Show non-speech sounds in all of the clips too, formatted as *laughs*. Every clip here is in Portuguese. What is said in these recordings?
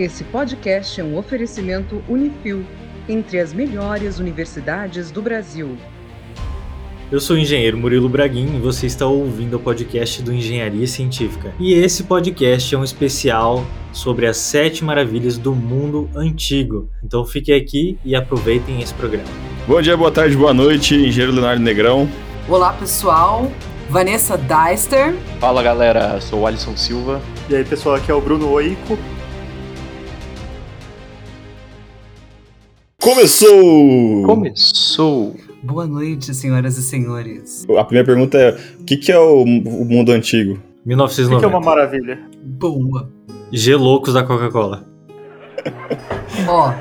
Esse podcast é um oferecimento Unifil, entre as melhores universidades do Brasil. Eu sou o engenheiro Murilo Braguin e você está ouvindo o podcast do Engenharia Científica. E esse podcast é um especial sobre as sete maravilhas do mundo antigo. Então fiquem aqui e aproveitem esse programa. Bom dia, boa tarde, boa noite, engenheiro Leonardo Negrão. Olá pessoal, Vanessa Deister. Fala galera, sou o Alisson Silva. E aí pessoal, aqui é o Bruno Oico. Começou! Começou! Boa noite, senhoras e senhores. A primeira pergunta é: o que, que é o, o mundo antigo? 1990. O que, que é uma maravilha? Boa. G-Loucos da Coca-Cola. *laughs* Ó,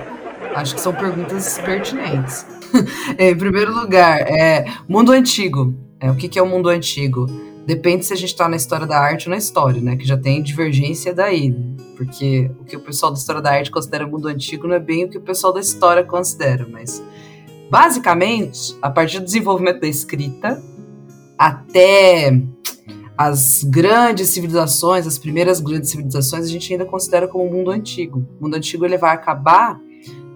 acho que são perguntas pertinentes. *laughs* em primeiro lugar, é mundo antigo. É, o que, que é o mundo antigo? Depende se a gente tá na história da arte ou na história, né? Que já tem divergência daí. Né? Porque o que o pessoal da história da arte considera mundo antigo não é bem o que o pessoal da história considera, mas basicamente, a partir do desenvolvimento da escrita até as grandes civilizações, as primeiras grandes civilizações, a gente ainda considera como mundo antigo. O mundo antigo ele vai acabar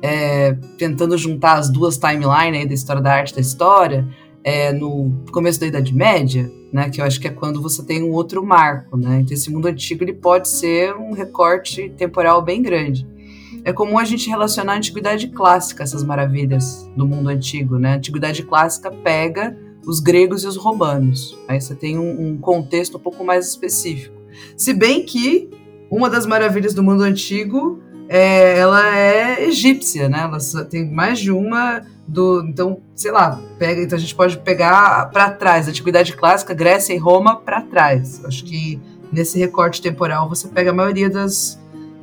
é, tentando juntar as duas timelines da história da arte e da história é, no começo da Idade Média, né, que eu acho que é quando você tem um outro marco, né? Então esse mundo antigo ele pode ser um recorte temporal bem grande. É comum a gente relacionar a antiguidade clássica essas maravilhas do mundo antigo, né? A antiguidade clássica pega os gregos e os romanos. Aí você tem um, um contexto um pouco mais específico. Se bem que uma das maravilhas do mundo antigo é, ela é egípcia, né? Ela tem mais de uma do, então, sei lá, pega, então a gente pode pegar para trás, antiguidade clássica, Grécia e Roma para trás. Acho que nesse recorte temporal você pega a maioria das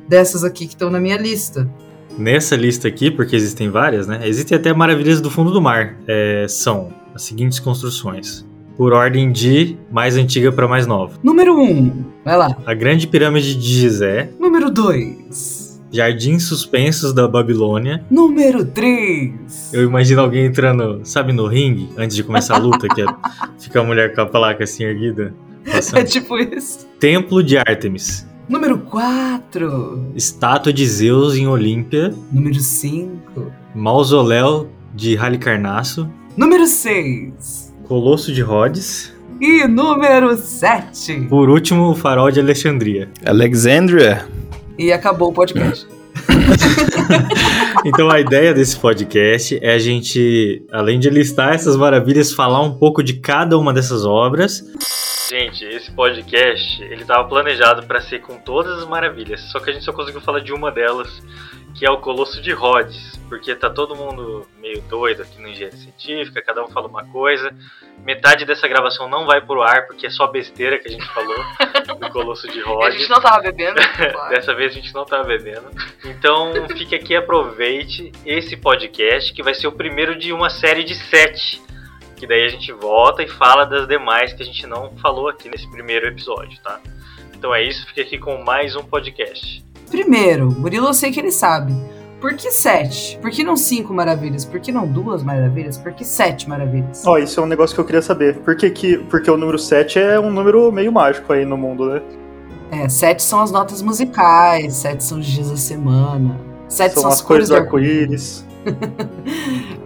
dessas aqui que estão na minha lista. Nessa lista aqui, porque existem várias, né? Existem até maravilhas do fundo do mar. É, são as seguintes construções. Por ordem de mais antiga para mais nova. Número 1, um, vai lá. A Grande Pirâmide de Gizé. Número 2. Jardins Suspensos da Babilônia. Número 3. Eu imagino alguém entrando, sabe, no ringue, antes de começar a luta, que é, *laughs* fica a mulher com a placa assim erguida. Passando. É tipo isso. Templo de Ártemis. Número 4. Estátua de Zeus em Olímpia. Número 5. Mausoléu de Halicarnasso. Número 6. Colosso de Rhodes. E número 7. Por último, o farol de Alexandria. Alexandria e acabou o podcast. *laughs* então a ideia desse podcast é a gente, além de listar essas maravilhas, falar um pouco de cada uma dessas obras. Gente, esse podcast ele estava planejado para ser com todas as maravilhas, só que a gente só conseguiu falar de uma delas, que é o Colosso de Rhodes, porque tá todo mundo meio doido aqui no Engenharia Científica, cada um fala uma coisa. Metade dessa gravação não vai pro ar porque é só besteira que a gente falou *laughs* do Colosso de Rhodes. a gente não tava bebendo. *laughs* Dessa vez a gente não tava bebendo. Então fique aqui, aproveite esse podcast que vai ser o primeiro de uma série de sete. Que daí a gente volta e fala das demais que a gente não falou aqui nesse primeiro episódio, tá? Então é isso, fique aqui com mais um podcast. Primeiro, Murilo eu sei que ele sabe. Por que sete? Por que não cinco maravilhas? Por que não duas maravilhas? Por que sete maravilhas? Ó, oh, isso é um negócio que eu queria saber. Por que, que porque o número sete é um número meio mágico aí no mundo, né? É, sete são as notas musicais, sete são os dias da semana. Sete são, são as, cores do arco-íris.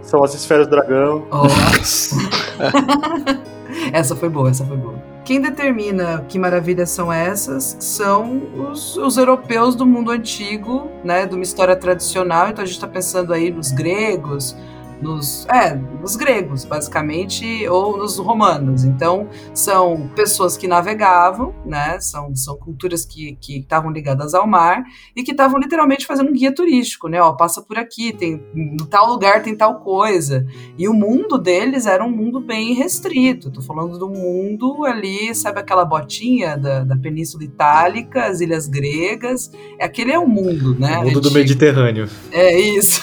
são as esferas do dragão. Oh. *laughs* *laughs* essa foi boa, essa foi boa. Quem determina que maravilhas são essas são os, os, europeus do mundo antigo, né, de uma história tradicional. Então a gente está pensando aí nos gregos, nos, é, nos gregos, basicamente, ou nos romanos. Então, são pessoas que navegavam, né? São, são culturas que estavam ligadas ao mar e que estavam literalmente fazendo um guia turístico, né? Ó, passa por aqui, tem no tal lugar tem tal coisa. E o mundo deles era um mundo bem restrito. Tô falando do mundo ali, sabe aquela botinha da, da Península Itálica, as ilhas gregas. Aquele é o mundo, né? O mundo do Mediterrâneo. É isso.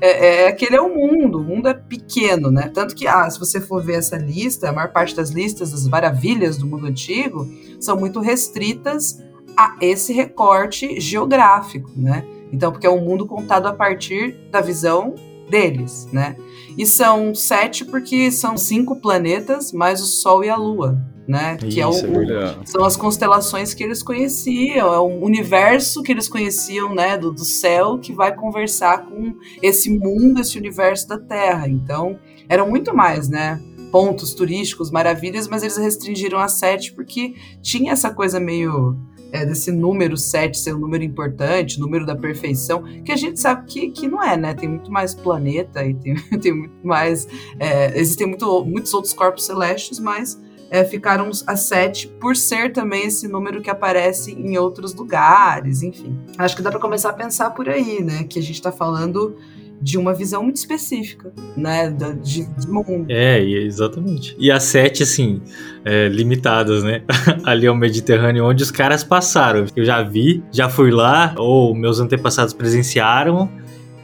É, é, aquele é o mundo mundo. O mundo é pequeno, né? Tanto que, ah, se você for ver essa lista, a maior parte das listas das maravilhas do mundo antigo são muito restritas a esse recorte geográfico, né? Então, porque é um mundo contado a partir da visão deles, né? E são sete porque são cinco planetas mais o Sol e a Lua, né? que é o, Isso, é o- são as constelações que eles conheciam, é o universo que eles conheciam, né, do, do céu, que vai conversar com esse mundo, esse universo da Terra. Então, eram muito mais, né? Pontos turísticos, maravilhas, mas eles restringiram a sete porque tinha essa coisa meio é, desse número 7 ser um número importante, número da perfeição, que a gente sabe que, que não é, né? Tem muito mais planeta e tem, *laughs* tem muito mais. é, existem muito, muitos outros corpos celestes, mas é, ficaram a 7 por ser também esse número que aparece em outros lugares, enfim. Acho que dá para começar a pensar por aí, né? Que a gente está falando de uma visão muito específica, né? De, de mundo. É, exatamente. E as sete, assim, é, limitadas, né? *laughs* Ali ao Mediterrâneo, onde os caras passaram. Eu já vi, já fui lá, ou meus antepassados presenciaram.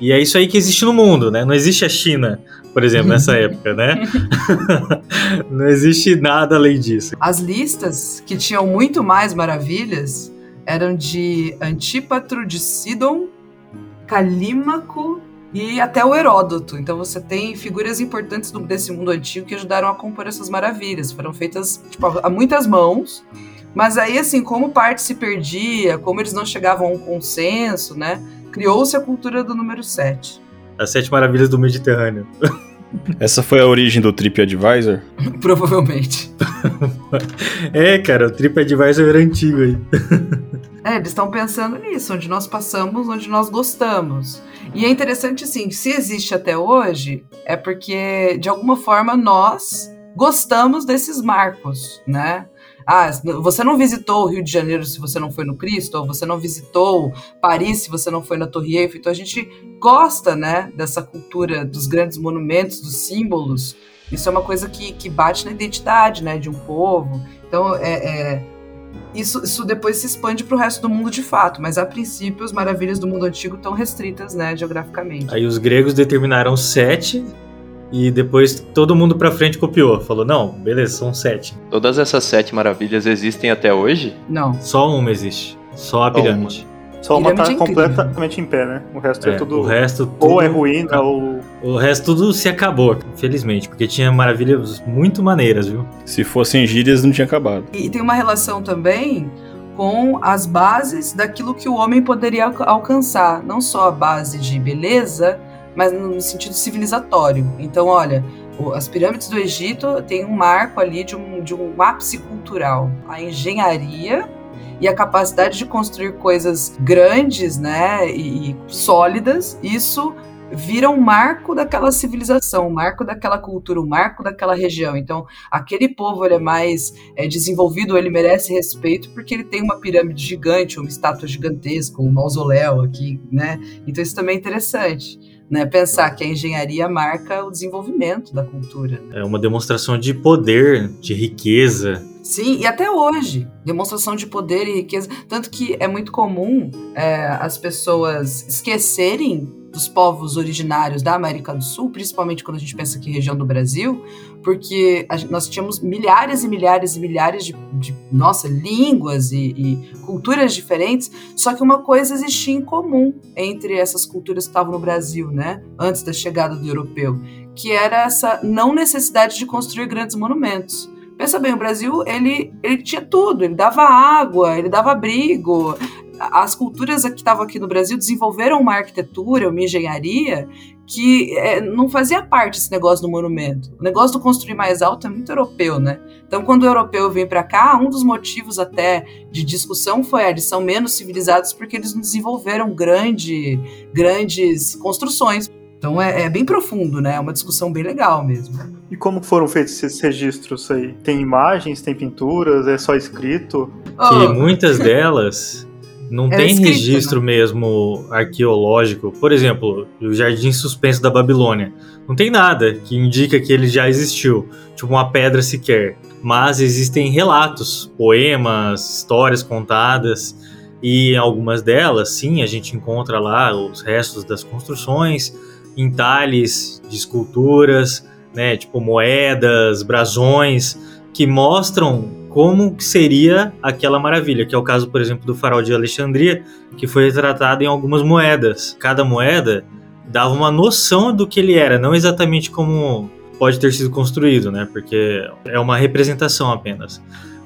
E é isso aí que existe no mundo, né? Não existe a China, por exemplo, nessa *laughs* época, né? *laughs* Não existe nada além disso. As listas, que tinham muito mais maravilhas, eram de Antípatro de Sidon, Calímaco e até o Heródoto. Então você tem figuras importantes desse mundo antigo que ajudaram a compor essas maravilhas. Foram feitas tipo, a muitas mãos. Mas aí, assim, como parte se perdia, como eles não chegavam a um consenso, né? Criou-se a cultura do número 7. As sete maravilhas do Mediterrâneo. *laughs* Essa foi a origem do TripAdvisor? *laughs* Provavelmente. *laughs* É, cara, o TripAdvisor era antigo aí. É, eles estão pensando nisso, onde nós passamos, onde nós gostamos. E é interessante, assim, se existe até hoje, é porque, de alguma forma, nós gostamos desses marcos, né? Ah, você não visitou o Rio de Janeiro se você não foi no Cristo, ou você não visitou Paris se você não foi na Torre Eiffel. Então a gente gosta, né, dessa cultura dos grandes monumentos, dos símbolos. Isso é uma coisa que, que bate na identidade, né, de um povo. Então, é, é, isso, isso depois se expande para o resto do mundo de fato, mas a princípio as maravilhas do mundo antigo estão restritas, né, geograficamente. Aí os gregos determinaram sete e depois todo mundo pra frente copiou. Falou, não, beleza, são sete. Todas essas sete maravilhas existem até hoje? Não. Só uma existe. Só a Só uma. pirâmide. Só uma tá Pirâmide é completamente em pé, né? O resto é, É, tudo. o resto tudo, Ou é ruína, ou. O resto tudo se acabou, infelizmente, porque tinha maravilhas muito maneiras, viu? Se fossem gírias, não tinha acabado. E tem uma relação também com as bases daquilo que o homem poderia alca- alcançar, não só a base de beleza, mas no sentido civilizatório. Então, olha, as pirâmides do Egito têm um marco ali de um, de um ápice cultural. A engenharia e a capacidade de construir coisas grandes, né, e, e sólidas, isso vira um marco daquela civilização, um marco daquela cultura, um marco daquela região. Então, aquele povo ele é mais é, desenvolvido, ele merece respeito porque ele tem uma pirâmide gigante, uma estátua gigantesca, um mausoléu aqui, né? Então isso também é interessante, né? Pensar que a engenharia marca o desenvolvimento da cultura. É uma demonstração de poder, de riqueza. Sim, e até hoje, demonstração de poder e riqueza. Tanto que é muito comum é, as pessoas esquecerem dos povos originários da América do Sul, principalmente quando a gente pensa aqui região do Brasil, porque nós tínhamos milhares e milhares e milhares de, de nossa, línguas e, e culturas diferentes, só que uma coisa existia em comum entre essas culturas que estavam no Brasil, né? Antes da chegada do europeu, que era essa não necessidade de construir grandes monumentos. Pensa bem, o Brasil, ele, ele tinha tudo, ele dava água, ele dava abrigo. As culturas que estavam aqui no Brasil desenvolveram uma arquitetura, uma engenharia que é, não fazia parte desse negócio do monumento. O negócio do construir mais alto é muito europeu, né? Então, quando o europeu vem para cá, um dos motivos até de discussão foi ah, eles são menos civilizados porque eles não desenvolveram grande, grandes construções. Então é, é bem profundo, né? É uma discussão bem legal mesmo. E como foram feitos esses registros aí? Tem imagens, tem pinturas, é só escrito? Que Oh, muitas *laughs* delas não Era tem escrito, registro mesmo arqueológico. Por exemplo, o Jardim Suspenso da Babilônia. Não tem nada que indica que ele já existiu, tipo uma pedra sequer. Mas existem relatos, poemas, histórias contadas. E algumas delas, sim, a gente encontra lá os restos das construções, entalhes de esculturas, né, tipo moedas, brasões, que mostram como seria aquela maravilha, que é o caso, por exemplo, do farol de Alexandria, que foi retratado em algumas moedas. Cada moeda dava uma noção do que ele era, não exatamente como pode ter sido construído, né? Porque é uma representação apenas.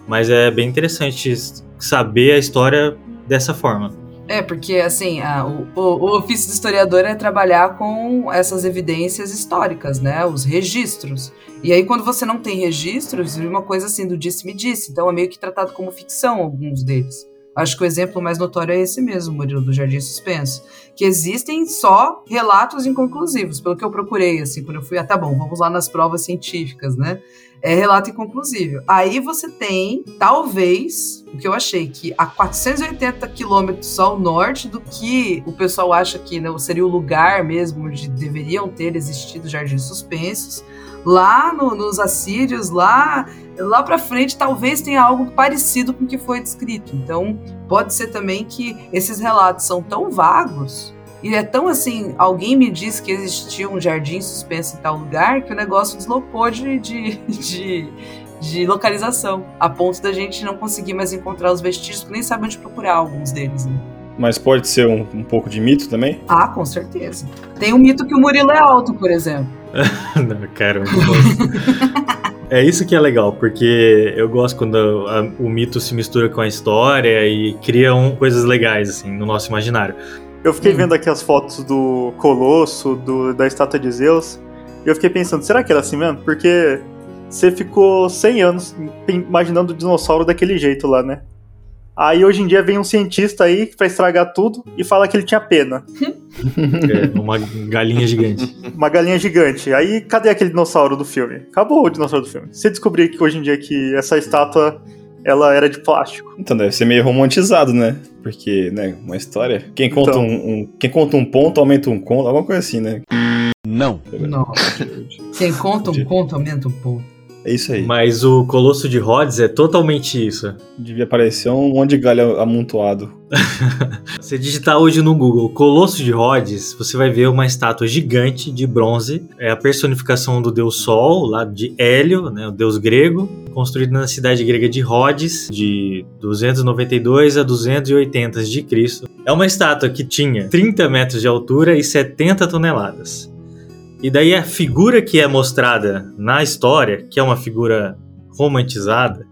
Mas é bem interessante saber a história dessa forma. É, porque assim, a, o, o, ofício do historiador é trabalhar com essas evidências históricas, né? Os registros. E aí, quando você não tem registros, uma coisa assim do disse-me-disse. Então é meio que tratado como ficção alguns deles. Acho que o exemplo mais notório é esse mesmo, Murilo, do Jardim Suspenso. Que existem só relatos inconclusivos, pelo que eu procurei, assim, quando eu fui, ah, tá bom, vamos lá nas provas científicas, né? É relato inconclusivo. Aí você tem, talvez, o que eu achei, que a 480 quilômetros ao norte do que o pessoal acha que né, seria o lugar mesmo onde deveriam ter existido jardins suspensos, lá no, nos assírios, lá lá para frente talvez tenha algo parecido com o que foi descrito. Então, pode ser também que esses relatos são tão vagos e é tão assim, alguém me disse que existia um jardim suspenso em tal lugar que o negócio deslocou de, de, de, de localização, a ponto da gente não conseguir mais encontrar os vestígios, que nem sabe onde procurar alguns deles. Né? Mas pode ser um, um pouco de mito também? Ah, com certeza. Tem um mito que o Murilo é alto, por exemplo. *laughs* não, cara, *laughs* É isso que é legal, porque eu gosto quando a, o mito se mistura com a história e criam coisas legais, assim, no nosso imaginário. Eu fiquei hum. vendo aqui as fotos do Colosso, do, da estátua de Zeus, e eu fiquei pensando, será que era assim mesmo? Porque você ficou 100 anos imaginando o dinossauro daquele jeito lá, né? Aí hoje em dia vem um cientista aí pra estragar tudo e fala que ele tinha pena. *laughs* É, uma galinha gigante. Uma galinha gigante. Aí cadê aquele dinossauro do filme? Acabou o dinossauro do filme. Você descobrir que hoje em dia que essa estátua ela era de plástico. Então deve ser meio romantizado, né? Porque, né, uma história. Quem conta, então. um, um, quem conta um ponto aumenta um conto, alguma coisa assim, né? Não. Não. Quem conta um conto aumenta um ponto. É isso aí. Mas o Colosso de Rhodes é totalmente isso. Devia aparecer um monte de galho amontoado. *laughs* você digitar hoje no Google Colosso de Rhodes, você vai ver uma estátua gigante de bronze. É a personificação do deus Sol, lá de Hélio, né, o deus grego, construído na cidade grega de Rhodes, de 292 a 280 de Cristo. É uma estátua que tinha 30 metros de altura e 70 toneladas. E daí a figura que é mostrada na história, que é uma figura romantizada,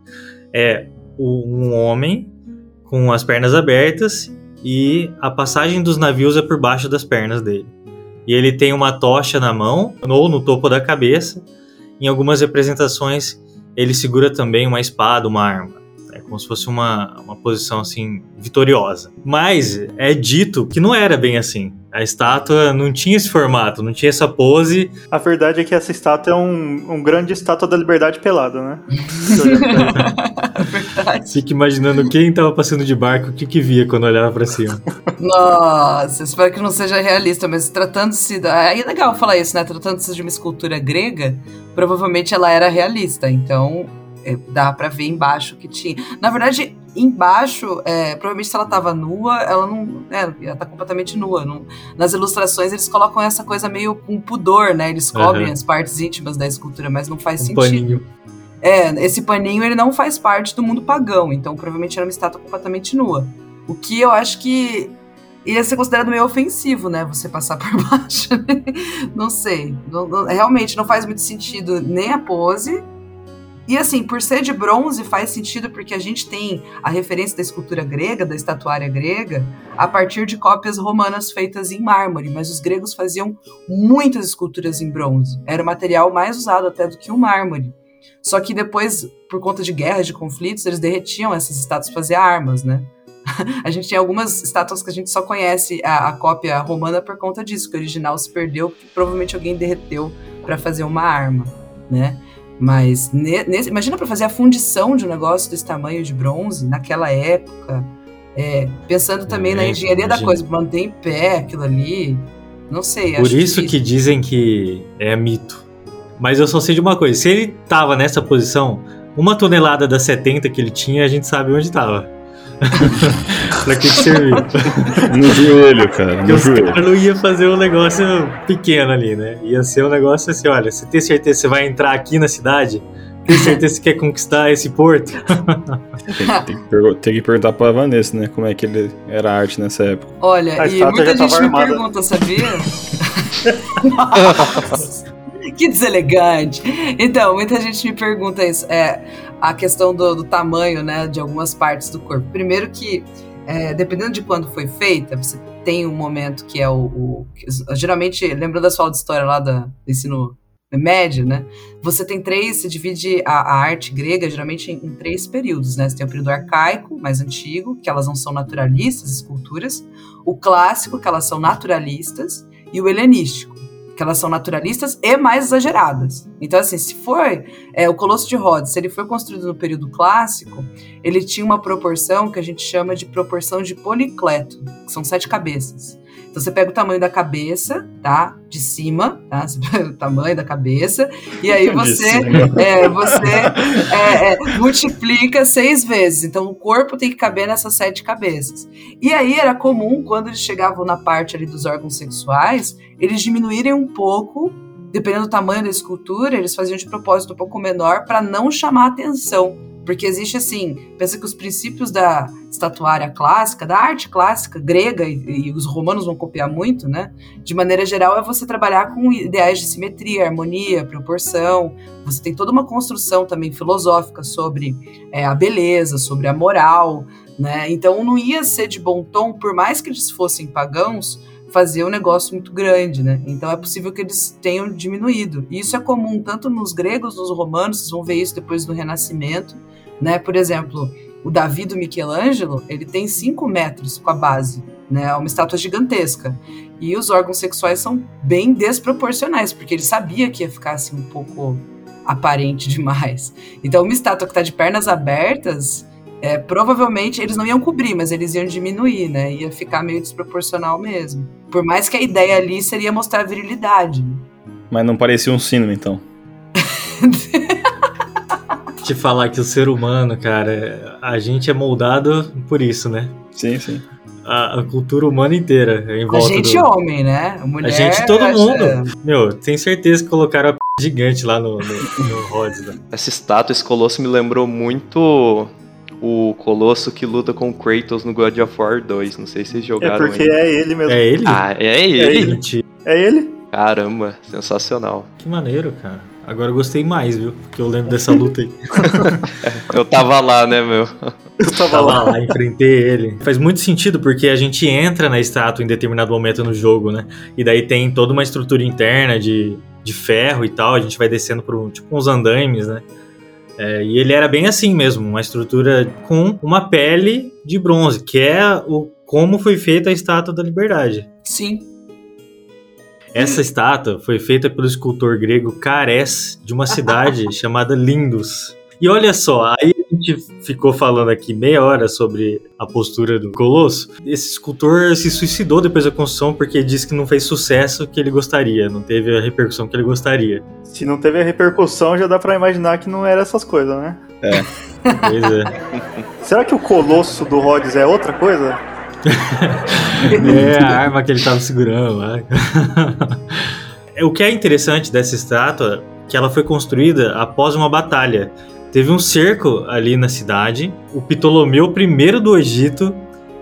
é um homem com as pernas abertas e a passagem dos navios é por baixo das pernas dele. E ele tem uma tocha na mão ou no topo da cabeça. Em algumas representações, ele segura também uma espada, uma arma. É como se fosse uma, uma posição assim vitoriosa. Mas é dito que não era bem assim. A estátua não tinha esse formato, não tinha essa pose. A verdade é que essa estátua é um, um grande estátua da liberdade pelada, né? *laughs* Fica imaginando quem tava passando de barco, o que que via quando olhava para cima. Nossa, espero que não seja realista, mas tratando-se. Da... Aí é legal falar isso, né? Tratando-se de uma escultura grega, provavelmente ela era realista, então é, dá para ver embaixo que tinha. Na verdade, embaixo, é, provavelmente se ela tava nua, ela não. É, ela tá completamente nua. Não, nas ilustrações eles colocam essa coisa meio com pudor, né? Eles cobrem uhum. as partes íntimas da escultura, mas não faz um sentido. Paninho. É, esse paninho ele não faz parte do mundo pagão, então provavelmente era uma estátua completamente nua. O que eu acho que ia ser considerado meio ofensivo, né? Você passar por *laughs* baixo. não sei. Não, não, realmente não faz muito sentido nem a pose e assim, por ser de bronze, faz sentido porque a gente tem a referência da escultura grega, da estatuária grega, a partir de cópias romanas feitas em mármore, mas os gregos faziam muitas esculturas em bronze. Era o material mais usado até do que o mármore. Só que depois, por conta de guerras, de conflitos, eles derretiam essas estátuas para fazer armas, né? *laughs* a gente tem algumas estátuas que a gente só conhece a, a cópia romana por conta disso, que o original se perdeu, porque provavelmente alguém derreteu para fazer uma arma, né? Mas nesse, imagina para fazer a fundição de um negócio desse tamanho de bronze naquela época, é, pensando também é, na engenharia imagina. da coisa, manter em pé aquilo ali. Não sei. Por isso que, que dizem que é mito. Mas eu só sei de uma coisa: se ele tava nessa posição, uma tonelada das 70 que ele tinha, a gente sabe onde tava. *laughs* pra que, que serviu? No joelho, cara. No joelho. Cara não ia fazer um negócio pequeno ali, né? Ia ser um negócio assim: olha, você tem certeza que você vai entrar aqui na cidade? Tem certeza que você quer conquistar esse porto? tem, que, tem, que perguntar pra Vanessa, né? Como é que ele era arte nessa época. Olha, a e muita gente me pergunta, sabia? Nossa. *laughs* *laughs* que deselegante. Então, muita gente me pergunta isso, é, a questão do, do tamanho, né, de algumas partes do corpo. Primeiro que, é, dependendo de quando foi feita, você tem um momento que é o, o geralmente, lembrando da sua aula de história lá da, do ensino médio, né? Você tem três, você divide a, a arte grega geralmente em, em, três períodos, né? Você tem o período arcaico, mais antigo, que elas não são naturalistas, esculturas, o clássico, que elas são naturalistas, e o helenístico, que elas são naturalistas e mais exageradas. Então, assim, se for é, o Colosso de Rhodes, se ele foi construído no período clássico, ele tinha uma proporção que a gente chama de proporção de policleto, que são sete cabeças. Então você pega o tamanho da cabeça, tá? De cima, tá? *laughs* Você pega o tamanho da cabeça e aí *laughs* você, *laughs* é, você é, é, multiplica seis vezes. Então o corpo tem que caber nessas sete cabeças. E aí era comum quando eles chegavam na parte ali dos órgãos sexuais, eles diminuírem um pouco dependendo do tamanho da escultura, eles faziam de propósito um pouco menor para não chamar atenção. Porque existe assim, pensa que os princípios da estatuária clássica, da arte clássica grega, e, e, os romanos vão copiar muito, né? De maneira geral, é você trabalhar com ideais de simetria, harmonia, proporção. Você tem toda uma construção também filosófica sobre é, a beleza, sobre a moral, né? Então não ia ser de bom tom, por mais que eles fossem pagãos, fazer um negócio muito grande, né? Então é possível que eles tenham diminuído. E isso é comum tanto nos gregos, nos romanos, vocês vão ver isso depois do Renascimento, né? Por exemplo, o Davi do Michelangelo, ele tem 5 metros com a base, né? É uma estátua gigantesca. E os órgãos sexuais são bem desproporcionais, porque ele sabia que ia ficar assim um pouco aparente *laughs* demais. Então, uma estátua que está de pernas abertas, é, provavelmente eles não iam cobrir, mas eles iam diminuir, né? Ia ficar meio desproporcional mesmo. Por mais que a ideia ali seria mostrar virilidade. Mas não parecia um sino, então. *laughs* Te falar que o ser humano, cara, a gente é moldado por isso, né? Sim, sim. A, a cultura humana inteira em volta A gente do... homem, né? A, mulher, a gente, todo mundo. Meu, tenho certeza que colocaram a p... gigante lá no, no, no Rhodes. Né? Essa estátua, esse colosso me lembrou muito o Colosso que luta com o Kratos no God of War 2. Não sei se vocês é jogaram. É porque ele. é ele mesmo. É ele? Ah, é ele? É ele. É ele. Caramba, sensacional. Que maneiro, cara. Agora eu gostei mais, viu? Porque eu lembro dessa luta aí. *laughs* eu tava lá, né, meu? *laughs* Eu tava, tava lá. lá, enfrentei ele. Faz muito sentido porque a gente entra na estátua em determinado momento no jogo, né? E daí tem toda uma estrutura interna de, de ferro e tal. A gente vai descendo por tipo uns andaimes, né? É, e ele era bem assim mesmo, uma estrutura com uma pele de bronze, que é o como foi feita a estátua da liberdade. Sim. Essa estátua foi feita pelo escultor grego Cares, de uma cidade *laughs* chamada Lindus. E olha só, aí gente ficou falando aqui meia hora sobre a postura do Colosso. Esse escultor se suicidou depois da construção porque disse que não fez sucesso que ele gostaria, não teve a repercussão que ele gostaria. Se não teve a repercussão, já dá para imaginar que não era essas coisas, né? É. Pois é. *laughs* Será que o Colosso do Rhodes é outra coisa? *laughs* é a arma que ele tava segurando lá. *laughs* o que é interessante dessa estátua que ela foi construída após uma batalha. Teve um cerco ali na cidade. O Ptolomeu I do Egito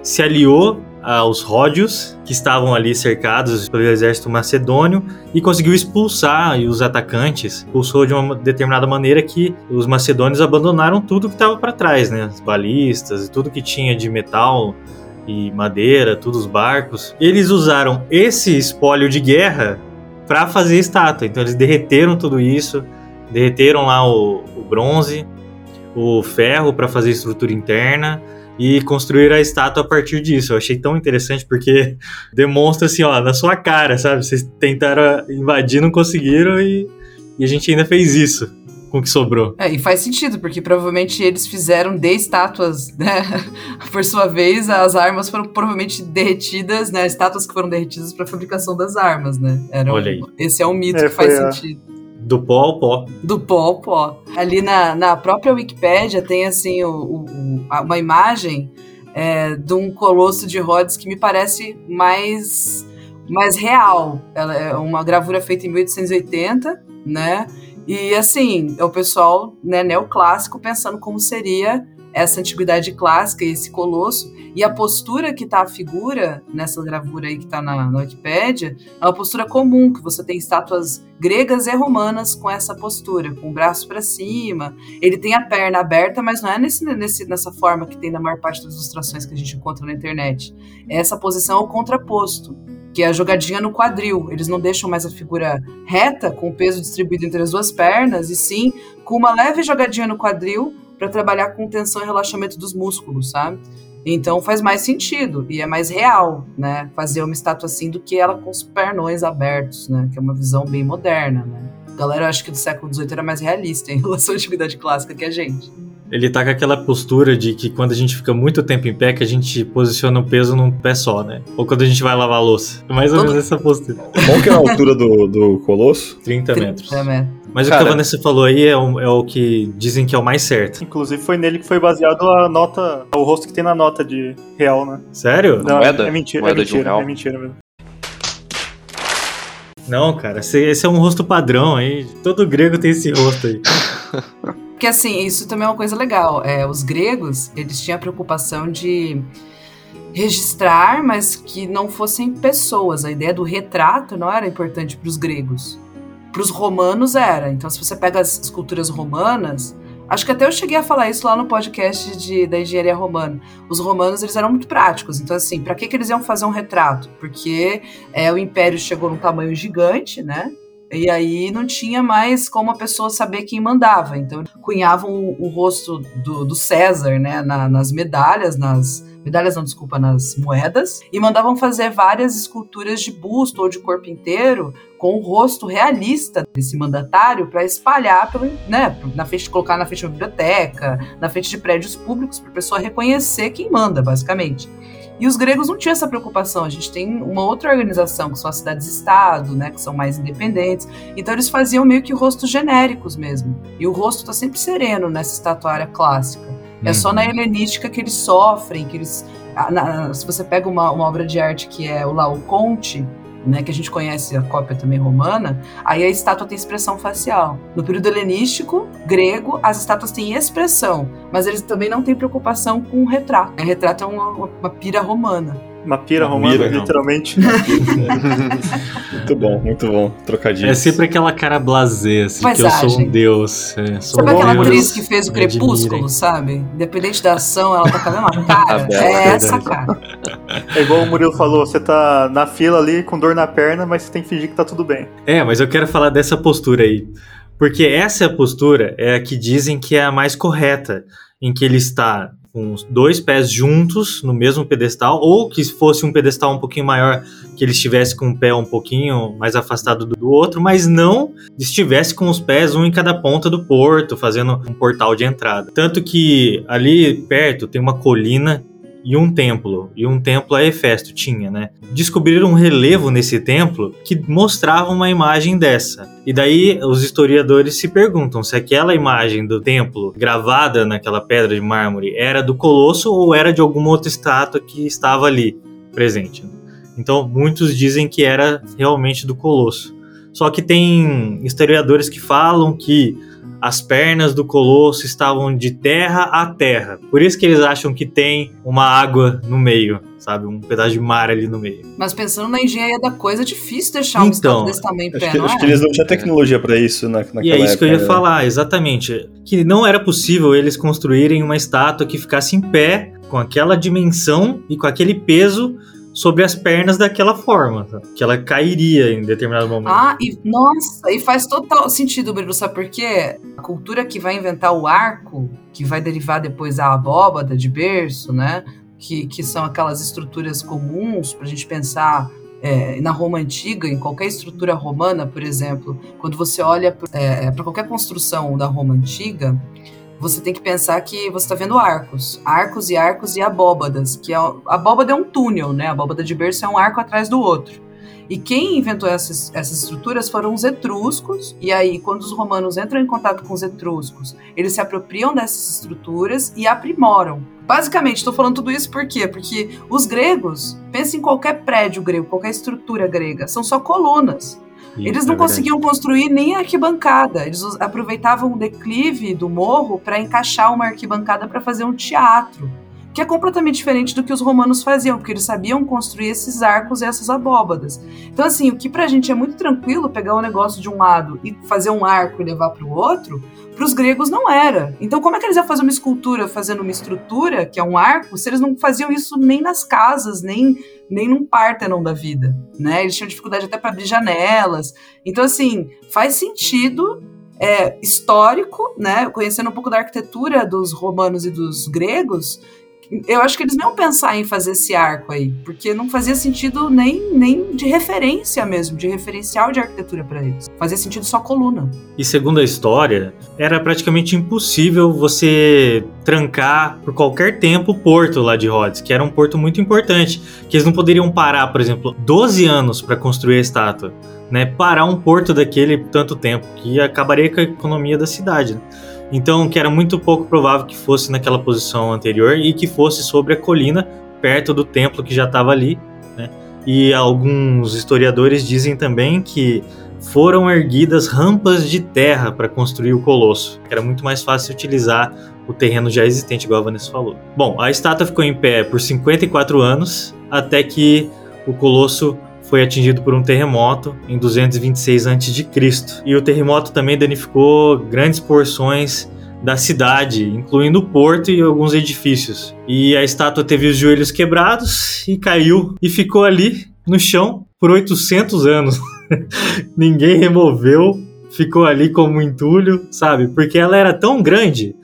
se aliou aos ródios que estavam ali cercados pelo exército macedônio e conseguiu expulsar os atacantes. Expulsou de uma determinada maneira que os macedônios abandonaram tudo que estava para trás, né? As balistas e tudo que tinha de metal e madeira, todos os barcos. Eles usaram esse espólio de guerra para fazer estátua. Então eles derreteram tudo isso, derreteram lá o, o bronze, o ferro para fazer estrutura interna e construir a estátua a partir disso. Eu achei tão interessante porque *laughs* demonstra assim, ó, na sua cara, sabe? Vocês tentaram invadir, não conseguiram e, e a gente ainda fez isso com o que sobrou. É, e faz sentido, porque provavelmente eles fizeram de estátuas, *laughs* né? Por sua vez, as armas foram provavelmente derretidas, né? Estátuas que foram derretidas para a fabricação das armas, né? Era Olha aí. esse é um mito é, que faz a... sentido. Do pó ao pó. Do pó ao pó. Ali na, na própria Wikipédia tem, assim, o, o, uma imagem é, de um colosso de Rhodes que me parece mais, mais real. Ela é uma gravura feita em 1880, né? E assim, é o pessoal né, neoclássico pensando como seria essa antiguidade clássica e esse colosso. E a postura que tá a figura nessa gravura aí que tá na, na Wikipédia é uma postura comum, que você tem estátuas gregas e romanas com essa postura, com o braço para cima. Ele tem a perna aberta, mas não é nesse, nesse, nessa forma que tem na maior parte das ilustrações que a gente encontra na internet. Essa posição é o contraposto que é a jogadinha no quadril. Eles não deixam mais a figura reta, com o peso distribuído entre as duas pernas, e sim com uma leve jogadinha no quadril para trabalhar com tensão e relaxamento dos músculos, sabe? Então faz mais sentido e é mais real, né? Fazer uma estátua assim do que ela com os pernões abertos, né? Que é uma visão bem moderna, né? A galera acho que do século XVIII era mais realista em relação à antiguidade clássica que a gente. Ele tá com aquela postura de que quando a gente fica muito tempo em pé, que a gente posiciona o peso num pé só, né? Ou quando a gente vai lavar a louça. É mais ou menos essa postura. Qual que é a altura do, do Colosso? 30 metros. 30 metros. Mas Cara. o que a Vanessa falou aí é o, é o que dizem que é o mais certo. Inclusive foi nele que foi baseado a nota, o rosto que tem na nota de real, né? Sério? Não, Moeda? é mentira, Moeda é de um mentira, real? é mentira mesmo. Não, cara, esse, esse é um rosto padrão aí. Todo grego tem esse rosto aí. *laughs* Porque assim, isso também é uma coisa legal. É, os gregos, eles tinham a preocupação de registrar, mas que não fossem pessoas. A ideia do retrato não era importante para os gregos. Para os romanos era. Então, se você pega as esculturas romanas, acho que até eu cheguei a falar isso lá no podcast de, da engenharia romana. Os romanos eles eram muito práticos. Então, assim, para que, que eles iam fazer um retrato? Porque é, o império chegou num tamanho gigante, né? E aí não tinha mais como a pessoa saber quem mandava. Então cunhavam o, o rosto do, do César, né, na- nas medalhas, nas medalhas não, desculpa, nas moedas, e mandavam fazer várias esculturas de busto ou de corpo inteiro com o rosto realista desse mandatário para espalhar pelo, né, na frente, colocar na frente de uma biblioteca, na frente de prédios públicos para a pessoa reconhecer quem manda, basicamente. E os gregos não tinham essa preocupação. A gente tem uma outra organização, que são as cidades-estado, né, que são mais independentes. Então eles faziam meio que rostos genéricos mesmo. E o rosto está sempre sereno nessa estatuária clássica. É só na helenística que eles sofrem, que eles. na- se você pega uma, uma obra de arte que é o Laoconte, né, que a gente conhece a cópia também romana, aí a estátua tem expressão facial. No período helenístico, grego, as estátuas têm expressão, mas eles também não têm preocupação com o retrato. O retrato é uma- uma pira romana. Uma pira Uma romana, literalmente. Muito bom, muito bom. Trocadilho. É sempre aquela cara blasé, assim, que eu sou um Paisagem. deus. é, sou Sabe um aquela deus, atriz que fez o. Crepúsculo, sabe? Independente da ação, ela tá com a mesma cara. *laughs* Bela, é essa cara. É igual o Murilo falou, você tá na fila ali com dor na perna, mas você tem que fingir que tá tudo bem. É, mas eu quero falar dessa postura aí. Porque essa é a postura é a que dizem que é a mais correta, em que ele está com os dois pés juntos no mesmo pedestal, ou que fosse um pedestal um pouquinho maior, que ele estivesse com o pé um pouquinho mais afastado do, outro, mas não estivesse com os pés um em cada ponta do porto, fazendo um portal de entrada. Tanto que ali perto tem uma colina e um templo. E um templo a Hefesto tinha, né? Descobriram um relevo nesse templo que mostrava uma imagem dessa. E daí os historiadores se perguntam se aquela imagem do templo gravada naquela pedra de mármore era do Colosso ou era de alguma outra estátua que estava ali presente. Então muitos dizem que era realmente do Colosso. Só que tem historiadores que falam que as pernas do colosso estavam de terra a terra. Por isso que eles acham que tem uma água no meio, sabe? Um pedaço de mar ali no meio. Mas pensando na engenharia da coisa, é difícil deixar uma Então, desse tamanho em Acho pé, que, não acho é? que eles não tinham tecnologia pra isso na, naquela e é isso que eu ia época, né? falar, exatamente. Que não era possível eles construírem uma estátua que ficasse em pé, com aquela dimensão e com aquele peso sobre as pernas daquela forma, tá? que ela cairia em determinado momento. Ah, e nossa, e faz total sentido, Bruno, sabe por quê? A cultura que vai inventar o arco, que vai derivar depois a abóbada de berço, né? Que, que são aquelas estruturas comuns pra gente pensar é, na Roma antiga, em qualquer estrutura romana, por exemplo, quando você olha para qualquer construção da Roma antiga, você tem que pensar que você está vendo arcos, arcos e arcos e abóbadas, que é, a abóbada é um túnel, né? A abóbada de berço é um arco atrás do outro. E quem inventou essas, essas estruturas foram os etruscos, e aí, quando os romanos entram em contato com os etruscos, eles se apropriam dessas estruturas e aprimoram. Basicamente, estou falando tudo isso por quê? Porque os gregos, pensa em qualquer prédio grego, qualquer estrutura grega, são só colunas. Eles não é conseguiam construir nem a arquibancada. Eles aproveitavam o declive do morro para encaixar uma arquibancada para fazer um teatro. Que é completamente diferente do que os romanos faziam, porque eles sabiam construir esses arcos e essas abóbadas. Então, assim, o que pra gente é muito tranquilo pegar um negócio de um lado e fazer um arco e levar para o outro, para os gregos não era. Então, como é que eles iam fazer uma escultura fazendo uma estrutura, que é um arco, se eles não faziam isso nem nas casas, nem, nem num Parthenon da vida, né? Eles tinham dificuldade até para abrir janelas. Então, assim, faz sentido é, histórico, né? Conhecendo um pouco da arquitetura dos romanos e dos gregos, eu acho que eles não pensar em fazer esse arco aí, porque não fazia sentido nem, nem de referência mesmo, de referencial de arquitetura para eles. Fazia sentido só coluna. E segundo a história, era praticamente impossível você trancar por qualquer tempo o porto lá de Rhodes, que era um porto muito importante, que eles não poderiam parar, por exemplo, 12 anos para construir a estátua, né? Parar um porto daquele tanto tempo, que acabaria com a economia da cidade. Né? Então, que era muito pouco provável que fosse naquela posição anterior e que fosse sobre a colina, perto do templo que já estava ali, né? E alguns historiadores dizem também que foram erguidas rampas de terra para construir o colosso. Era muito mais fácil utilizar o terreno já existente, igual a Vanessa falou. Bom, a estátua ficou em pé por 54 anos, até que o colosso foi atingido por um terremoto em 226 a.C. E o terremoto também danificou grandes porções da cidade, incluindo o porto e alguns edifícios. E a estátua teve os joelhos quebrados e caiu e ficou ali no chão por 800 anos. *laughs* Ninguém removeu, ficou ali como entulho, sabe? Porque ela era tão grande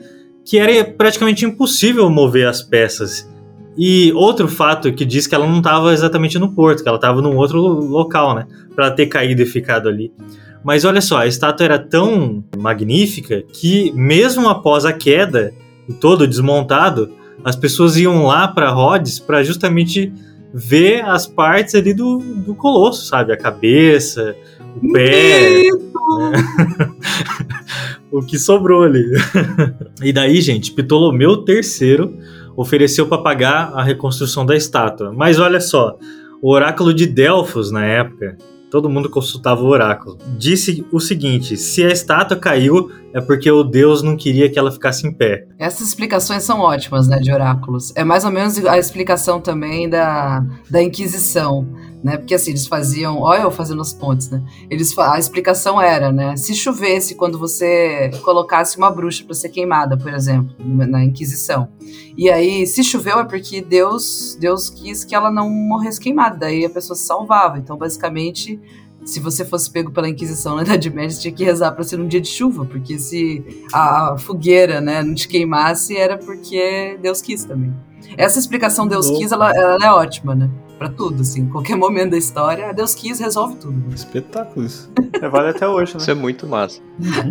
que era praticamente impossível mover as peças. E outro fato que diz que ela não estava exatamente no porto, que ela estava num outro local, né? Para ter caído e ficado ali. Mas olha só, a estátua era tão magnífica que, mesmo após a queda e todo desmontado, as pessoas iam lá para Rhodes para justamente ver as partes ali do, do colosso, sabe? A cabeça, o pé. Né? *laughs* o que sobrou ali. *laughs* e daí, gente, Ptolomeu III ofereceu para pagar a reconstrução da estátua. Mas olha só, o oráculo de Delfos na época, todo mundo consultava o oráculo, disse o seguinte: se a estátua caiu, é porque o Deus não queria que ela ficasse em pé. Essas explicações são ótimas, né, de oráculos. É mais ou menos a explicação também da, da Inquisição, né? Porque assim, eles faziam, olha eu fazendo as pontes, né? Eles a explicação era, né, se chovesse quando você colocasse uma bruxa para ser queimada, por exemplo, na Inquisição. E aí, se choveu é porque Deus, Deus quis que ela não morresse queimada, daí a pessoa se salvava. Então, basicamente, se você fosse pego pela Inquisição na Idade Média, você tinha que rezar para ser um dia de chuva, porque se a fogueira, né, não te queimasse, era porque Deus quis também. Essa explicação Deus quis, ela, ela é ótima, né? Pra tudo, assim. Qualquer momento da história, Deus quis, resolve tudo. Espetáculo isso. É, vale até hoje, né? Isso é muito massa.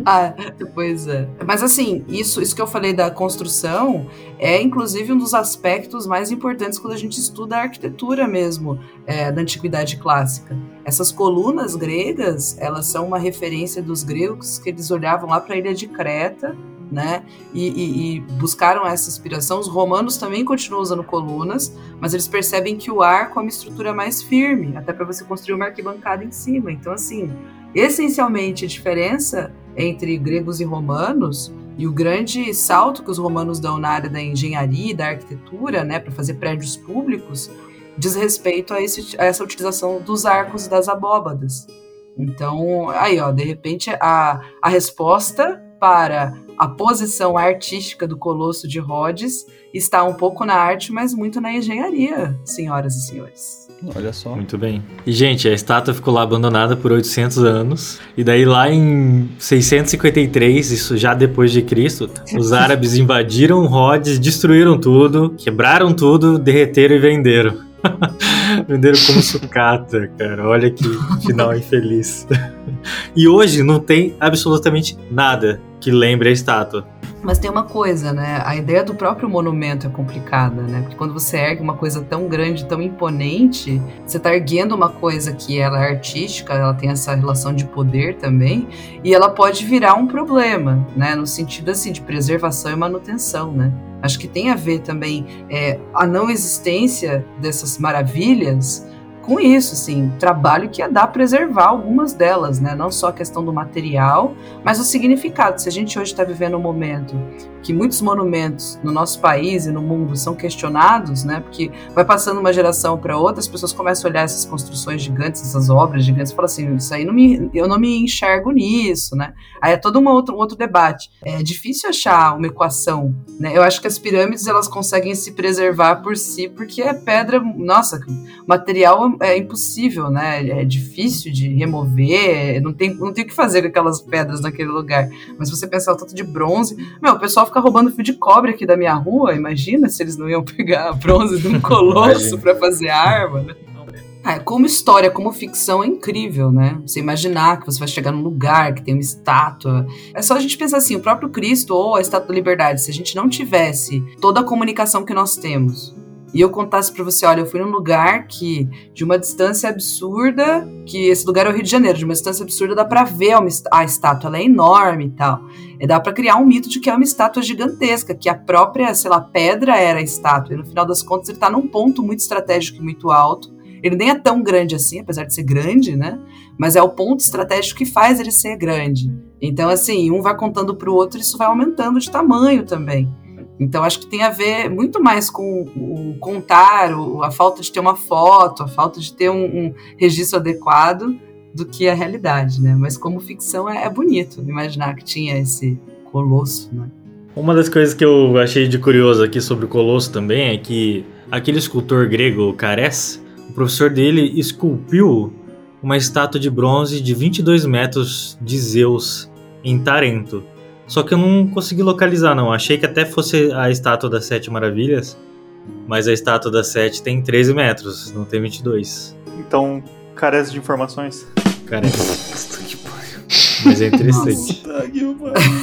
Ah, pois é. Mas assim, isso, isso que eu falei da construção é inclusive um dos aspectos mais importantes quando a gente estuda a arquitetura mesmo é, da antiguidade clássica. Essas colunas gregas, elas são uma referência dos gregos que eles olhavam lá para a ilha de Creta, né? E, e, e, buscaram essa inspiração. Os romanos também continuam usando colunas, mas eles percebem que o arco é uma estrutura mais firme, até para você construir uma arquibancada em cima. Então, assim, essencialmente a diferença entre gregos e romanos e o grande salto que os romanos dão na área da engenharia e da arquitetura, né, para fazer prédios públicos, diz respeito a, esse, a essa utilização dos arcos e das abóbadas. Então, aí, ó, de repente, a, a resposta para a posição artística do Colosso de Rhodes está um pouco na arte, mas muito na engenharia, senhoras e senhores. Olha só. Muito bem. E, gente, a estátua ficou lá abandonada por 800 anos. E daí, lá em 653, isso já depois de Cristo, os *laughs* árabes invadiram Rhodes, destruíram tudo, quebraram tudo, derreteram e venderam. *laughs* venderam como sucata, cara. Olha que final infeliz. *laughs* e hoje não tem absolutamente nada que lembre a estátua. Mas tem uma coisa, né? A ideia do próprio monumento é complicada, né? Porque quando você ergue uma coisa tão grande, tão imponente, você está erguendo uma coisa que ela é artística, ela tem essa relação de poder também, e ela pode virar um problema, né? No sentido assim de preservação e manutenção, né? Acho que tem a ver também é, a não existência dessas maravilhas com isso, assim, trabalho que ia dar preservar algumas delas, né? Não só a questão do material, mas o significado. Se a gente hoje está vivendo um momento que muitos monumentos no nosso país e no mundo são questionados, né? Porque vai passando uma geração para outra, as pessoas começam a olhar essas construções gigantes, essas obras gigantes, e falam assim, isso aí não me, eu não me enxergo nisso, né? Aí é todo uma outro, um outro debate. É difícil achar uma equação, né? Eu acho que as pirâmides elas conseguem se preservar por si, porque é pedra, nossa, material é impossível, né? É difícil de remover, não tem, não tem o que fazer com aquelas pedras naquele lugar. Mas se você pensar o tanto de bronze, meu, o pessoal fica roubando fio de cobre aqui da minha rua, imagina se eles não iam *laughs* pegar bronze de um *laughs* colosso para fazer arma, né? Ah, como história, como ficção, é incrível, né? Você imaginar que você vai chegar num lugar que tem uma estátua. É só a gente pensar assim: o próprio Cristo ou a Estátua da Liberdade, se a gente não tivesse toda a comunicação que nós temos, e eu contasse para você, olha, eu fui num lugar que, de uma distância absurda, que esse lugar é o Rio de Janeiro, de uma distância absurda dá para ver a estátua, ela é enorme e tal. E dá para criar um mito de que é uma estátua gigantesca, que a própria, sei lá, pedra era a estátua. E no final das contas ele tá num ponto muito estratégico e muito alto. Ele nem é tão grande assim, apesar de ser grande, né? Mas é o ponto estratégico que faz ele ser grande. Então, assim, um vai contando pro outro, isso vai aumentando de tamanho também. Então, acho que tem a ver muito mais com o contar, a falta de ter uma foto, a falta de ter um, um, registro adequado do que a realidade, né? Mas como ficção é, é bonito imaginar que tinha esse colosso, né? Uma das coisas que eu achei de curioso aqui sobre o Colosso também é que aquele escultor grego, Cares, o professor dele esculpiu uma estátua de bronze de 22 metros de Zeus em Tarento. Só que eu não consegui localizar, não. Achei que até fosse a estátua das Sete Maravilhas, mas a estátua das Sete tem 13 metros, não tem 22. Então, carece de informações. Carece. mas é interessante.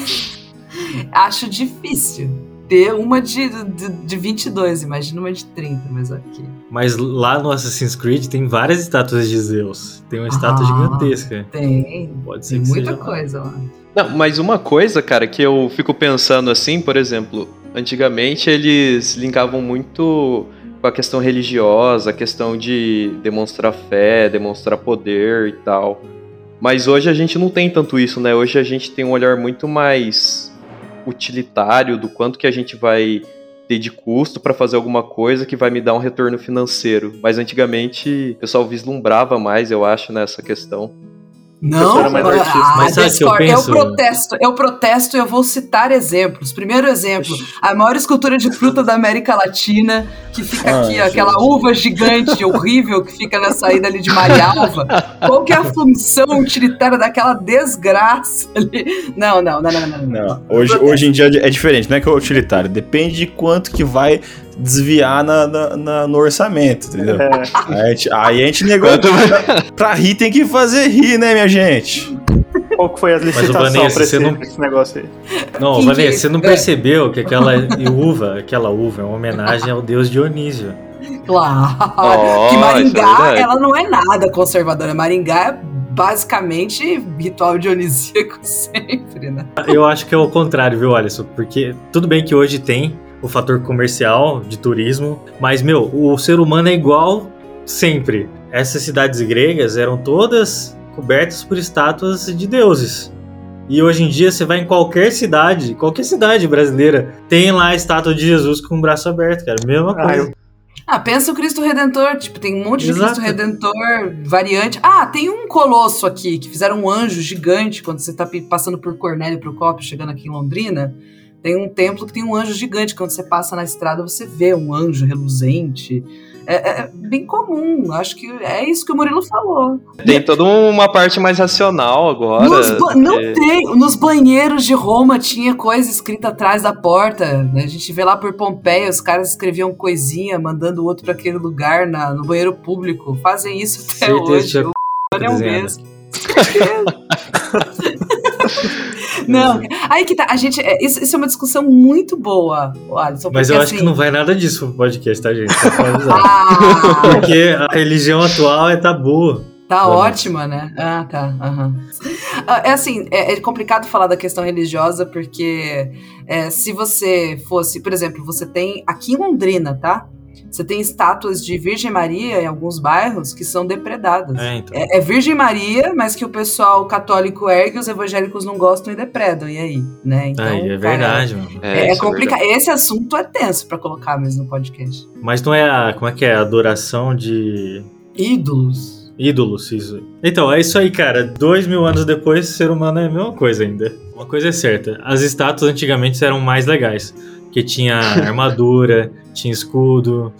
*laughs* Acho difícil ter uma de, de, de 22, imagina uma de 30, mas ok. Mas lá no Assassin's Creed tem várias estátuas de Zeus. Tem uma estátua ah, gigantesca. Tem. Pode ser tem muita coisa lá. Não, mas uma coisa, cara, que eu fico pensando assim, por exemplo, antigamente eles linkavam muito com a questão religiosa, a questão de demonstrar fé, demonstrar poder e tal. Mas hoje a gente não tem tanto isso, né? Hoje a gente tem um olhar muito mais utilitário do quanto que a gente vai ter de custo para fazer alguma coisa que vai me dar um retorno financeiro. Mas antigamente o pessoal vislumbrava mais, eu acho, nessa questão. Não, ah, mas sabe que eu penso? Eu protesto, eu protesto e eu vou citar exemplos. Primeiro exemplo, a maior escultura de fruta da América Latina, que fica ah, aqui, aquela uva gigante, horrível, que fica na saída ali de Marialva. Qual que é a função utilitária daquela desgraça ali? Não, não, não, não, não. não. não. Hoje, hoje em dia é diferente, não é que é utilitário, depende de quanto que vai desviar na, na, na, no orçamento, entendeu? É. Aí, a gente, aí a gente negou. pra rir tem que fazer rir, né, minha gente? Qual que foi a licitação Vanessa, pra esse, não... esse negócio aí? Não, Vanessa, você não percebeu que aquela uva, aquela uva é uma homenagem ao deus Dionísio. Claro. Oh, que Maringá, é ela não é nada conservadora. Maringá é basicamente ritual dionisíaco *laughs* sempre, né? Eu acho que é o contrário, viu, Alisson? Porque tudo bem que hoje tem o fator comercial de turismo, mas meu, o ser humano é igual sempre. Essas cidades gregas eram todas cobertas por estátuas de deuses. E hoje em dia você vai em qualquer cidade, qualquer cidade brasileira, tem lá a estátua de Jesus com o braço aberto, cara. Mesma ah, coisa. Ah, ah, pensa o Cristo Redentor, tipo, tem um monte de Exato. Cristo Redentor variante. Ah, tem um colosso aqui, que fizeram um anjo gigante quando você tá passando por Cornélio Procópio, chegando aqui em Londrina. Tem um templo que tem um anjo gigante. Quando você passa na estrada, você vê um anjo reluzente. É, é, é bem comum. Acho que é isso que o Murilo falou. Tem toda uma parte mais racional agora. Nos não tem. Nos banheiros de Roma tinha coisa escrita atrás da porta. A gente vê lá por Pompeia, os caras escreviam coisinha, mandando o outro para aquele lugar na, no banheiro público. Fazem isso até Certeza hoje. O é o mesmo. *laughs* Não, aí que tá. A gente. É, isso, isso é uma discussão muito boa, Alisson. Mas eu assim... acho que assim não vai nada disso pro podcast, tá, gente? *laughs* ah. Porque a religião atual é tabu. Tá ótima, né? Ah, tá. Uhum. É assim, é, é, complicado falar da questão religiosa, porque é, se você fosse, por exemplo, você tem aqui em Londrina, tá? Você tem estátuas de Virgem Maria em alguns bairros que são depredadas. É, então. É, é Virgem Maria, mas que o pessoal católico ergue, os evangélicos não gostam e depredam. E aí, né? Então, Aí é cara, verdade, mano. É, é isso complicado. Esse assunto é tenso pra colocar mesmo no podcast. Mas não é a. Como é que é? Adoração de. Ídolos. Ídolos, isso. Então, é isso aí, cara. Dois mil anos depois, ser humano é a mesma coisa ainda. Uma coisa é certa: as estátuas antigamente eram mais legais. Porque tinha armadura, tinha escudo.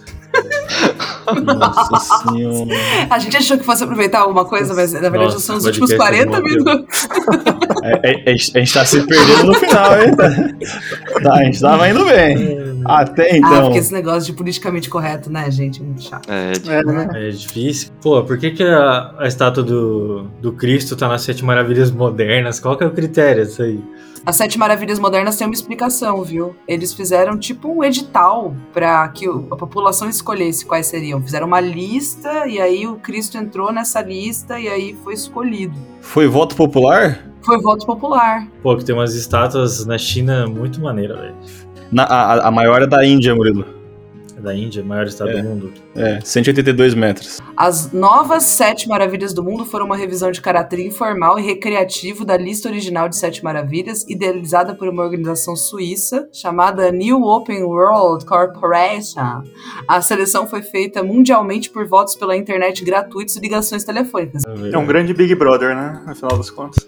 Nossa senhora. A gente achou que fosse aproveitar alguma coisa, mas na verdade Nossa, são os últimos podcast 40 morreu. minutos. É, é, é, a gente tá se perdendo no final, hein? Tá, a gente tava indo bem. Até Ah, então. porque esse negócio de politicamente correto, né, gente? É muito chato. É, É, né? É difícil. Pô, por que, que a, a estátua do, do Cristo tá nas Sete Maravilhas Modernas? Qual que é o critério disso aí? As Sete Maravilhas Modernas têm uma explicação, viu? Eles fizeram tipo um edital para que a população escolhesse quais seriam. Fizeram uma lista e aí o Cristo entrou nessa lista e aí foi escolhido. Foi voto popular? Foi voto popular. Pô, que tem umas estátuas na China muito maneira, velho. Na- a, a maior é da Índia, Murilo. É Da Índia, maior estado É. do mundo. É, 182 metros. As novas Sete Maravilhas do Mundo foram uma revisão de caráter informal e recreativo da lista original de Sete Maravilhas, idealizada por uma organização suíça chamada New Open World Corporation. A seleção foi feita mundialmente por votos pela internet gratuitos e ligações telefônicas. É um grande Big Brother, né? No final das contas.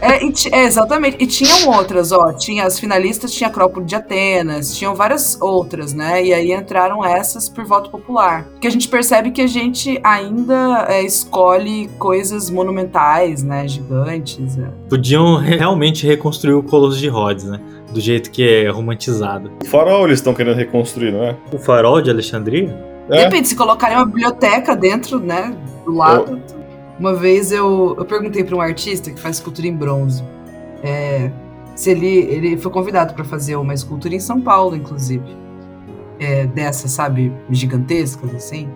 É, e é, exatamente. E tinham outras, ó. Tinha as finalistas, tinha a Acrópole de Atenas, tinham várias outras, né? E aí entraram essas por voto popular. Porque a gente percebe que a gente ainda é, escolhe coisas monumentais, né? Gigantes. é. Podiam re- realmente reconstruir o Colosso de Rhodes, né? Do jeito que é romantizado. O farol eles estão querendo reconstruir, não é? O farol de Alexandria? É. Depende, se colocarem uma biblioteca dentro, né? Do lado. Uma vez eu, eu perguntei para um artista que faz escultura em bronze. é, se ele, ele foi convidado para fazer uma escultura em São Paulo, inclusive. É, dessas, sabe, gigantescas, assim.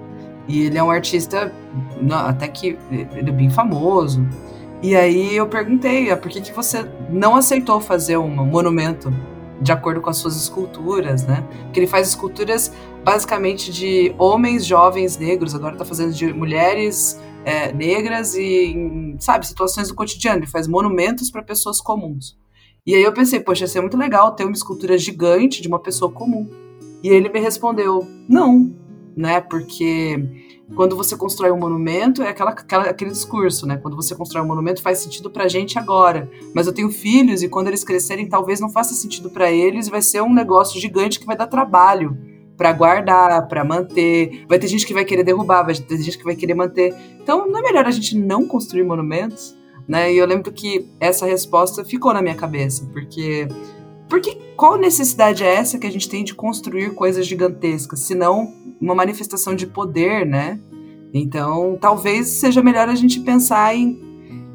E ele é um artista, até que ele é bem famoso. E aí eu perguntei, ah, por que, que você não aceitou fazer um monumento de acordo com as suas esculturas, né? Porque ele faz esculturas basicamente de homens jovens negros, agora tá fazendo de mulheres é, negras e, sabe, situações do cotidiano. Ele faz monumentos para pessoas comuns. E aí eu pensei, poxa, ia ser muito legal ter uma escultura gigante de uma pessoa comum. E ele me respondeu, não, né? Porque quando você constrói um monumento, é aquela, aquela- aquele discurso, né? Quando você constrói um monumento, faz sentido pra gente agora. Mas eu tenho filhos e quando eles crescerem, talvez não faça sentido pra eles, vai ser um negócio gigante que vai dar trabalho pra guardar, pra manter. Vai ter gente que vai querer derrubar, vai ter gente que vai querer manter. Então, não é melhor a gente não construir monumentos, né? E eu lembro que essa resposta ficou na minha cabeça, porque porque qual necessidade é essa que a gente tem de construir coisas gigantescas, se não uma manifestação de poder, né? Então, talvez seja melhor a gente pensar em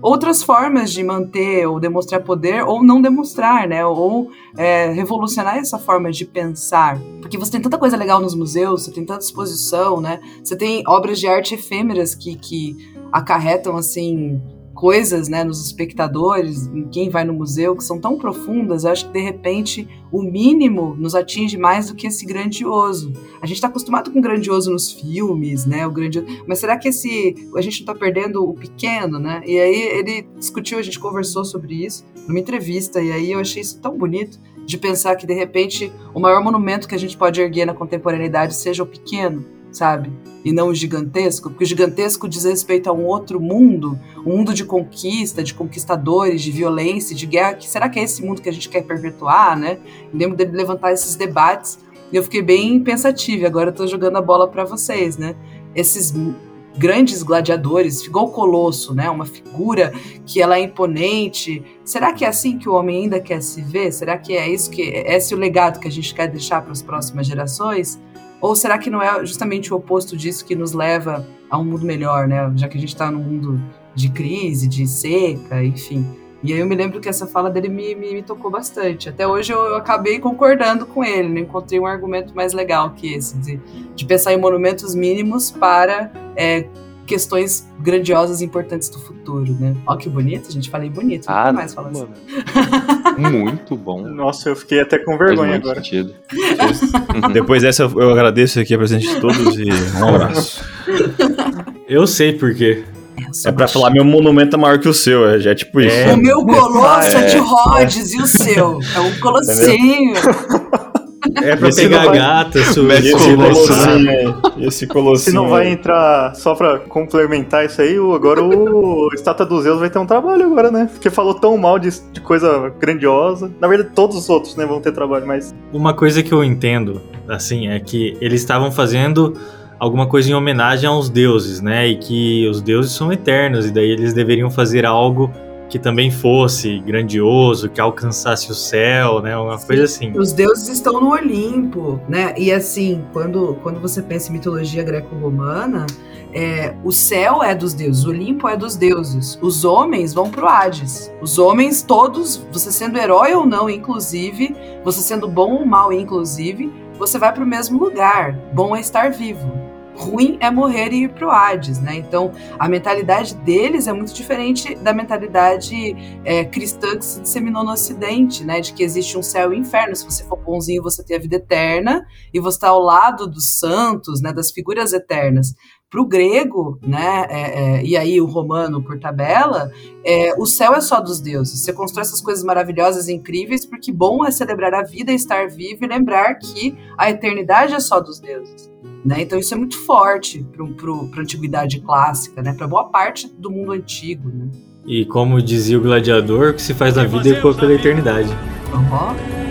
outras formas de manter ou demonstrar poder ou não demonstrar, né? Ou é, revolucionar essa forma de pensar. Porque você tem tanta coisa legal nos museus, você tem tanta exposição, né? Você tem obras de arte efêmeras que, que acarretam, assim, coisas, né, nos espectadores, em quem vai no museu, que são tão profundas, eu acho que de repente o mínimo nos atinge mais do que esse grandioso. A gente está acostumado com grandioso nos filmes, né, o grandioso, mas será que esse a gente não está perdendo o pequeno, né? E aí ele discutiu, a gente conversou sobre isso numa entrevista e aí eu achei isso tão bonito de pensar que de repente o maior monumento que a gente pode erguer na contemporaneidade seja o pequeno, sabe? E não o gigantesco, porque o gigantesco diz respeito a um outro mundo, um mundo de conquista, de conquistadores, de violência, de guerra. Que será que é esse mundo que a gente quer perpetuar, né? Eu lembro dele levantar esses debates e eu fiquei bem pensativa. Agora eu tô jogando a bola para vocês, né? Esses grandes gladiadores, igual o Colosso, né? Uma figura que ela é imponente. Será que é assim que o homem ainda quer se ver? Será que é isso que é esse o legado que a gente quer deixar para as próximas gerações? Ou será que não é justamente o oposto disso que nos leva a um mundo melhor, né? Já que a gente está num mundo de crise, de seca, enfim. E aí eu me lembro que essa fala dele me, me, me tocou bastante. Até hoje eu, eu acabei concordando com ele, não encontrei um argumento mais legal que esse, de, de pensar em monumentos mínimos para é, questões grandiosas e importantes do futuro, né? Ó que bonito, gente. Falei bonito, nunca Ah, mais falar assim. *laughs* Muito bom. Nossa, eu fiquei até com Faz vergonha muito agora. *laughs* Depois dessa, eu agradeço aqui a presença de todos e um abraço. *laughs* Eu sei por quê. É pra falar, meu monumento é maior que o seu, é, já é tipo isso. É. O meu colosso é, É. de Rhodes e o seu é um colossinho. É pra Esse pegar vai- gata, E sua. esse Colossinho. esse Se não vai entrar, só pra complementar isso aí, o- agora o Estátua dos Zeus vai ter um trabalho agora, né? Porque falou tão mal de, de coisa grandiosa. Na verdade, todos os outros, né, vão ter trabalho, mas... Uma coisa que eu entendo, assim, é que eles estavam fazendo alguma coisa em homenagem aos deuses, né? E que os deuses são eternos, e daí eles deveriam fazer algo que também fosse grandioso, que alcançasse o céu, né? Uma coisa assim. Os deuses estão no Olimpo, né? E assim, quando, quando você pensa em mitologia greco-romana, é, o céu é dos deuses, o Olimpo é dos deuses. Os homens vão pro Hades. Os homens todos, você sendo herói ou não, inclusive, você sendo bom ou mal, inclusive, você vai pro mesmo lugar. Bom é estar vivo. Ruim é morrer e ir pro Hades, né? Então, a mentalidade deles é muito diferente da mentalidade é, cristã que se disseminou no Ocidente, né? De que existe um céu e um inferno. Se você for bonzinho, você tem a vida eterna e você está ao lado dos santos, né? Das figuras eternas. Para o grego, né? é, é, e aí o romano por tabela, é, o céu é só dos deuses. Você constrói essas coisas maravilhosas e incríveis porque bom é celebrar a vida, estar vivo e lembrar que a eternidade é só dos deuses. Né? Então isso é muito forte para a antiguidade clássica, né? para boa parte do mundo antigo. Né? E como dizia o gladiador, o que se faz na vida é pela eternidade. Uhum.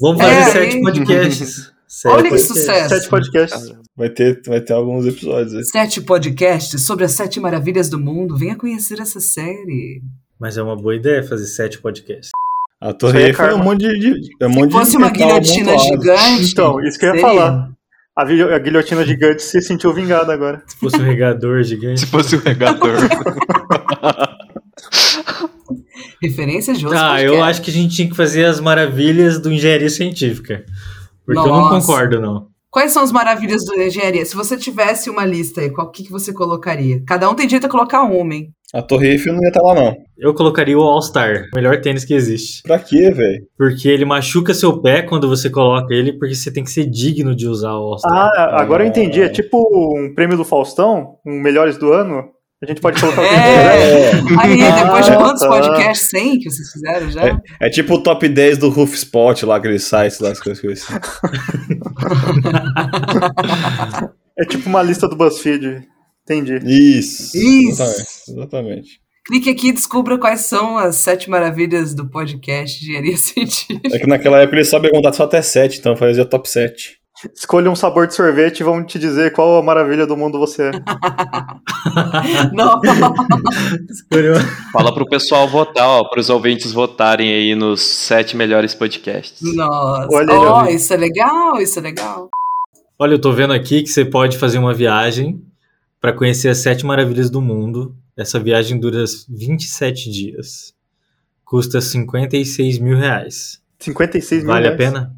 Vamos fazer É, sete hein? podcasts. *laughs* Sete Olha que sucesso. Sete podcasts. Vai ter, vai ter alguns episódios aí. Sete podcasts sobre as sete maravilhas do mundo. Venha conhecer essa série. Mas é uma boa ideia fazer sete podcasts. A torre é Eiffel é um monte de. de é um Se monte de fosse uma metal guilhotina amontoado. gigante. Então, isso que eu ia seria. falar. A guilhotina gigante se sentiu vingada agora. Se fosse um regador gigante. Se fosse um regador. *laughs* Referência de outros Ah, eu podcasts. acho que a gente tinha que fazer as maravilhas do engenharia científica. Porque eu não Nossa. concordo, não. Quais são as maravilhas da engenharia? Se você tivesse uma lista aí, qual que, que você colocaria? Cada um tem direito a colocar uma, hein? A torre Eiffel não ia estar lá, não. Eu colocaria o All-Star, o melhor tênis que existe. Pra quê, velho? Porque ele machuca seu pé quando você coloca ele, porque você tem que ser digno de usar o All-Star. Ah, agora eu entendi. É tipo um prêmio do Faustão, um Melhores do Ano. A gente pode colocar o que gente quiser. É! Aí, depois de Ah, quantos tá. podcasts? 100 que vocês fizeram já? É tipo o top 10 do Roof Spot lá, aquele site lá, as coisas coisas *laughs* assim. É tipo uma lista do BuzzFeed. Entendi. Isso. Isso. Exatamente. exatamente. Clique aqui e descubra quais são as sete maravilhas do podcast Engenharia *laughs* Científica. É que naquela época ele só perguntar só até 7, então fazia top 7. Escolha um sabor de sorvete e vamos te dizer qual a maravilha do mundo você é. *laughs* Não. Escolheu- Fala pro pessoal votar, ó, pros ouvintes votarem aí nos sete melhores podcasts. Nossa. Olha, vi. isso é legal, isso é legal. Olha, eu tô vendo aqui que você pode fazer uma viagem para conhecer as sete maravilhas do mundo. Essa viagem dura 27 dias. Custa 56 mil reais. 56 mil Vale a reais. pena?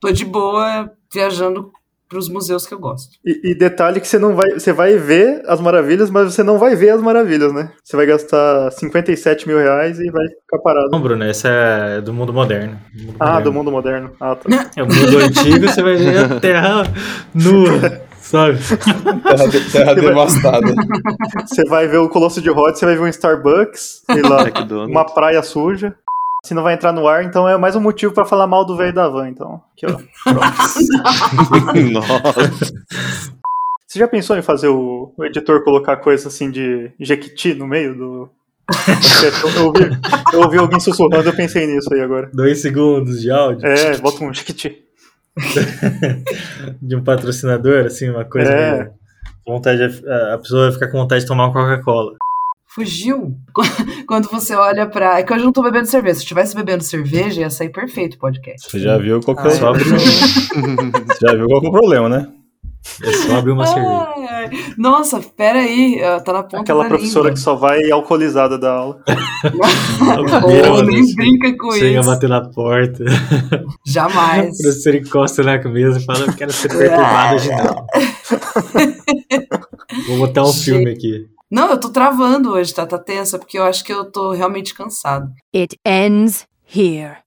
Tô de boa viajando pros museus que eu gosto. E, e detalhe que você não vai. Você vai ver as maravilhas, mas você não vai ver as maravilhas, né? Você vai gastar 57 mil reais e vai ficar parado. Não, Bruno, essa é do mundo moderno. Do mundo Ah, moderno. do mundo moderno. Ah, tá. É o mundo antigo, você vai ver a terra nua, sabe? Terra, de- terra devastada. Você vai ver o Colosso de Rhodes, você vai ver um Starbucks, sei lá, uma praia suja. Se não vai entrar no ar, então é mais um motivo pra falar mal do velho da van, então. Aqui, ó. Nossa. Você já pensou em fazer o, o editor colocar coisa assim de Jequiti no meio do, eu, ouvi, eu ouvi alguém sussurrando, eu pensei nisso aí agora. Dois segundos de áudio. É, bota um chiquiti. *laughs* de um patrocinador, assim, uma coisa. É. Vontade de, a pessoa vai ficar com vontade de tomar uma Coca-Cola. Fugiu. *laughs* Quando você olha pra. É que hoje eu não tô bebendo cerveja. Se eu estivesse bebendo cerveja, ia sair perfeito o podcast. Você já viu qual que é o... Você já viu qual que é o problema, né? É só abrir uma cerveja. Ai, nossa, pera aí, tá na ponta Aquela professora língua. que só vai alcoolizada da aula. *laughs* oh, nem brinca com Chega isso. Chega a bater na porta. *laughs* Jamais. O professor encosta na mesa e fala, eu quero ser perturbado hoje não. Vou botar um Gente. filme aqui. Não, eu tô travando hoje, tá? Tá tensa, porque eu acho que eu tô realmente cansado. It ends here.